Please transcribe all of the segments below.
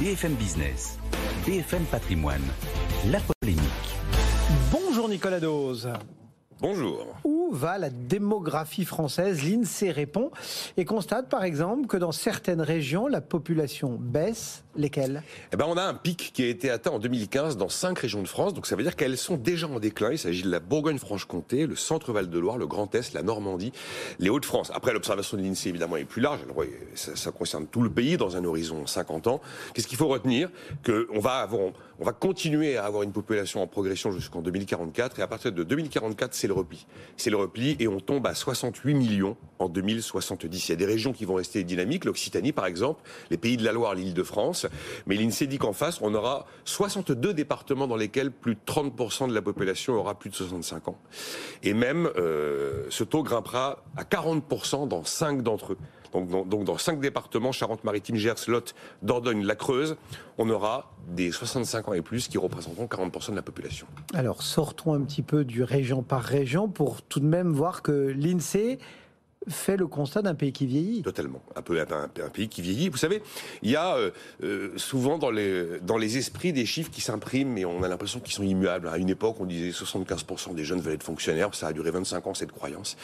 BFM Business, BFM Patrimoine, la polémique. Bonjour Nicolas Dose. Bonjour. Va la démographie française L'INSEE répond et constate par exemple que dans certaines régions, la population baisse. Lesquelles? Eh ben, On a un pic qui a été atteint en 2015 dans cinq régions de France, donc ça veut dire qu'elles sont déjà en déclin. Il s'agit de la Bourgogne-Franche-Comté, le centre-Val de Loire, le Grand Est, la Normandie, les Hauts-de-France. Après, l'observation de l'INSEE évidemment est plus large, ça, concerne tout le pays dans un horizon 50 ans. Qu'est-ce qu'il faut retenir? Qu'on va, avoir, on va continuer à avoir une population en progression jusqu'en 2044, et à partir de 2044, c'est le repli. C'est le repli et on tombe à 68 millions en 2070. Il y a des régions qui vont rester dynamiques, l'Occitanie par exemple, les pays de la Loire, l'île de France. Mais l'INSEE dit qu'en face, on aura 62 départements dans lesquels plus de 30% de la population aura plus de 65 ans. Et même, euh, ce taux grimpera à 40% dans 5 d'entre eux. Donc dans, 5 départements, Charente-Maritime, Gers, Lot, Dordogne, la Creuse, on aura des 65 ans et plus qui représenteront 40% de la population. Alors sortons un petit peu du région par région pour tout de même voir que l'INSEE fait le constat d'un pays qui vieillit. Totalement. Un peu un, pays qui vieillit. Vous savez, il y a euh, euh, souvent dans les, dans les esprits des chiffres qui s'impriment, mais on a l'impression qu'ils sont immuables. À une époque, on disait 75% des jeunes veulent être fonctionnaires. Ça a duré 25 ans, cette croyance.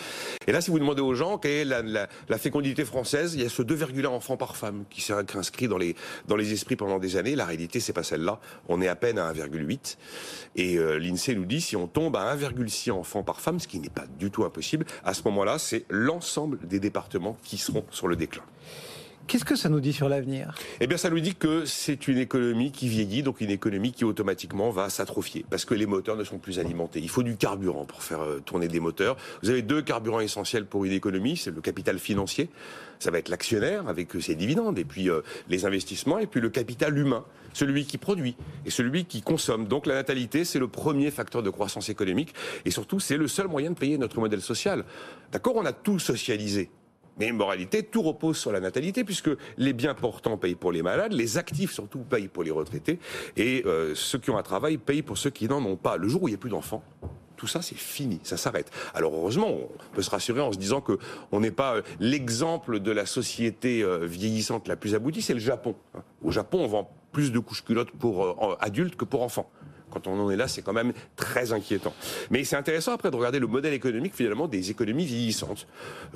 Et là, si vous demandez aux gens quelle est la fécondité française, il y a ce 2,1 enfants par femme qui s'est inscrit dans les, dans les esprits pendant des années. La réalité, c'est pas celle-là. On est à peine à 1,8. Et euh, l'INSEE nous dit, si on tombe à 1,6 enfants par femme, ce qui n'est pas du tout impossible, à ce moment-là, c'est l'ensemble des départements qui seront sur le déclin. Qu'est-ce que ça nous dit sur l'avenir? Eh bien, ça nous dit que c'est une économie qui vieillit, donc une économie qui automatiquement va s'atrophier, parce que les moteurs ne sont plus alimentés. Il faut du carburant pour faire euh, tourner des moteurs. Vous avez deux carburants essentiels pour une économie, c'est le capital financier, ça va être l'actionnaire avec ses dividendes, et puis euh, les investissements, et puis le capital humain, celui qui produit et celui qui consomme. Donc la natalité, c'est le premier facteur de croissance économique, et surtout, c'est le seul moyen de payer notre modèle social. D'accord, on a tout socialisé. Mais moralité, tout repose sur la natalité, puisque les biens portants payent pour les malades, les actifs surtout payent pour les retraités, et euh, ceux qui ont un travail payent pour ceux qui n'en ont pas. Le jour où il n'y a plus d'enfants, tout ça c'est fini, ça s'arrête. Alors heureusement, on peut se rassurer en se disant que on n'est pas euh, l'exemple de la société euh, vieillissante la plus aboutie, c'est le Japon. Au Japon, on vend plus de couches culottes pour adultes que pour enfants quand on en est là, c'est quand même très inquiétant. Mais c'est intéressant après de regarder le modèle économique finalement des économies vieillissantes.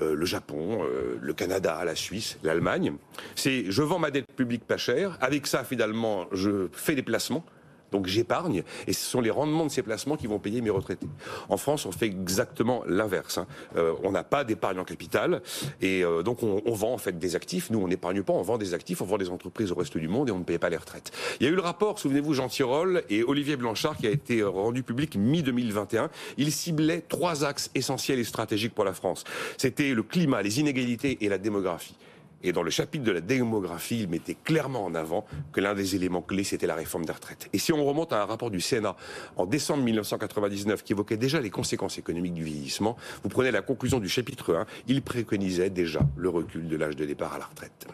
Euh, le Japon, euh, le Canada, la Suisse, l'Allemagne. C'est je vends ma dette publique pas cher. Avec ça, finalement, je fais des placements. Donc j'épargne et ce sont les rendements de ces placements qui vont payer mes retraités. En France, on fait exactement l'inverse. Hein. Euh, on n'a pas d'épargne en capital et euh, donc on, on, vend en fait des actifs. Nous, on n'épargne pas, on vend des actifs, on vend des entreprises au reste du monde et on ne paye pas les retraites. Il y a eu le rapport, souvenez-vous, Jean Tirole et Olivier Blanchard qui a été rendu public mi-2021. Il ciblait trois axes essentiels et stratégiques pour la France. C'était le climat, les inégalités et la démographie. Et dans le chapitre de la démographie, il mettait clairement en avant que l'un des éléments clés, c'était la réforme des retraites. Et si on remonte à un rapport du Sénat en décembre 1999 qui évoquait déjà les conséquences économiques du vieillissement, vous prenez la conclusion du chapitre 1, il préconisait déjà le recul de l'âge de départ à la retraite.